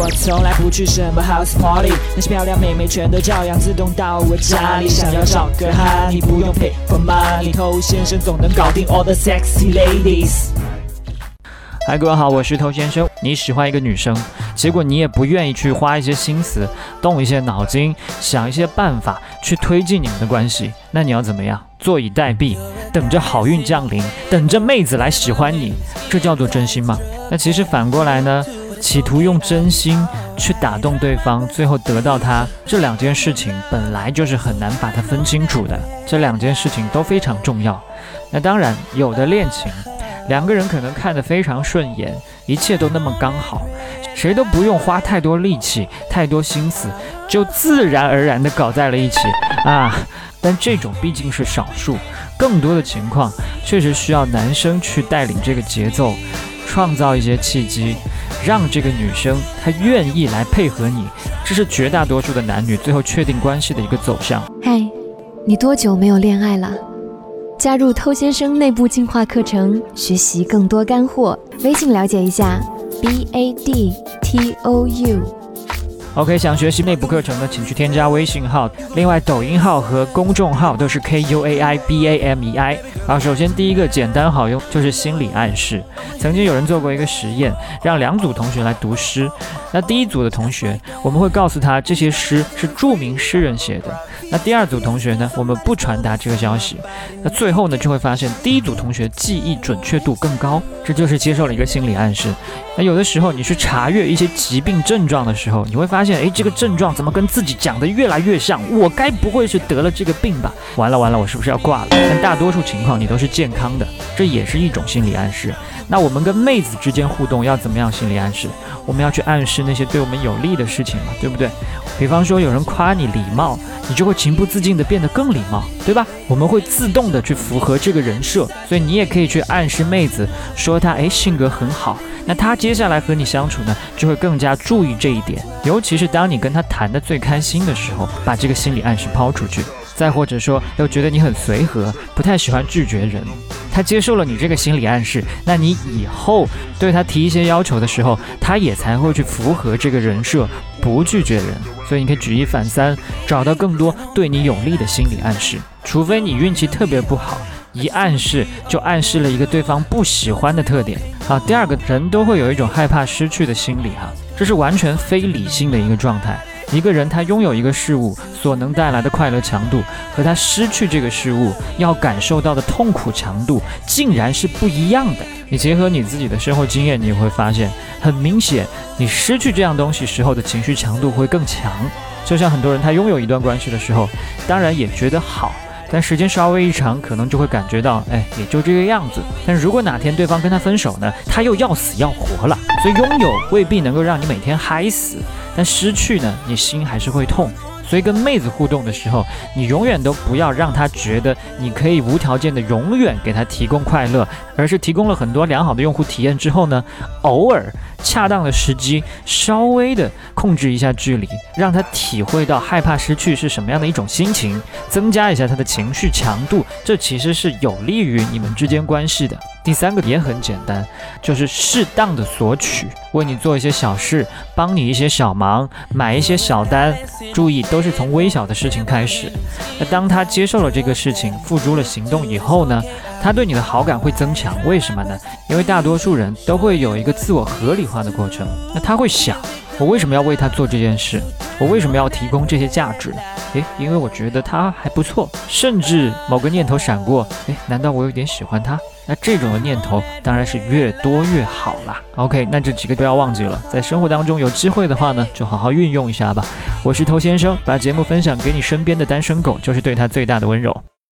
我从来不去什么 house party，那些漂亮妹妹全都照样自动到我家里。想要找个哈，你不用 pay for money，偷先生总能搞定 all the sexy ladies。嗨，各位好，我是头先生。你喜欢一个女生，结果你也不愿意去花一些心思，动一些脑筋，想一些办法去推进你们的关系，那你要怎么样？坐以待毙，等着好运降临，等着妹子来喜欢你，这叫做真心吗？那其实反过来呢，企图用真心去打动对方，最后得到她，这两件事情本来就是很难把它分清楚的，这两件事情都非常重要。那当然，有的恋情。两个人可能看得非常顺眼，一切都那么刚好，谁都不用花太多力气、太多心思，就自然而然地搞在了一起啊！但这种毕竟是少数，更多的情况确实需要男生去带领这个节奏，创造一些契机，让这个女生她愿意来配合你。这是绝大多数的男女最后确定关系的一个走向。嗨，你多久没有恋爱了？加入偷先生内部进化课程，学习更多干货。微信了解一下，b a d t o u。OK，想学习内部课程的，请去添加微信号。另外，抖音号和公众号都是 K U A I B A M E I。好，首先第一个简单好用，就是心理暗示。曾经有人做过一个实验，让两组同学来读诗。那第一组的同学，我们会告诉他这些诗是著名诗人写的。那第二组同学呢？我们不传达这个消息。那最后呢，就会发现第一组同学记忆准确度更高，这就是接受了一个心理暗示。那有的时候你去查阅一些疾病症状的时候，你会发现，哎，这个症状怎么跟自己讲的越来越像？我该不会是得了这个病吧？完了完了，我是不是要挂了？但大多数情况你都是健康的，这也是一种心理暗示。那我们跟妹子之间互动要怎么样心理暗示？我们要去暗示那些对我们有利的事情嘛，对不对？比方说有人夸你礼貌，你就会情不自禁的变得更礼貌，对吧？我们会自动的去符合这个人设，所以你也可以去暗示妹子，说她诶性格很好，那她接下来和你相处呢，就会更加注意这一点，尤其是当你跟她谈的最开心的时候，把这个心理暗示抛出去。再或者说，又觉得你很随和，不太喜欢拒绝人，他接受了你这个心理暗示，那你以后对他提一些要求的时候，他也才会去符合这个人设，不拒绝人。所以你可以举一反三，找到更多对你有利的心理暗示。除非你运气特别不好，一暗示就暗示了一个对方不喜欢的特点。好，第二个人都会有一种害怕失去的心理，哈，这是完全非理性的一个状态。一个人他拥有一个事物所能带来的快乐强度，和他失去这个事物要感受到的痛苦强度，竟然是不一样的。你结合你自己的生活经验，你会发现，很明显，你失去这样东西时候的情绪强度会更强。就像很多人他拥有一段关系的时候，当然也觉得好。但时间稍微一长，可能就会感觉到，哎，也就这个样子。但如果哪天对方跟他分手呢，他又要死要活了。所以拥有未必能够让你每天嗨死，但失去呢，你心还是会痛。所以跟妹子互动的时候，你永远都不要让她觉得你可以无条件的永远给她提供快乐，而是提供了很多良好的用户体验之后呢，偶尔。恰当的时机，稍微的控制一下距离，让她体会到害怕失去是什么样的一种心情，增加一下她的情绪强度，这其实是有利于你们之间关系的。第三个也很简单，就是适当的索取，为你做一些小事，帮你一些小忙，买一些小单，注意都是从微小的事情开始。那当他接受了这个事情，付诸了行动以后呢？他对你的好感会增强，为什么呢？因为大多数人都会有一个自我合理化的过程。那他会想，我为什么要为他做这件事？我为什么要提供这些价值？诶，因为我觉得他还不错，甚至某个念头闪过，诶，难道我有点喜欢他？那这种的念头当然是越多越好啦。OK，那这几个不要忘记了，在生活当中有机会的话呢，就好好运用一下吧。我是头先生，把节目分享给你身边的单身狗，就是对他最大的温柔。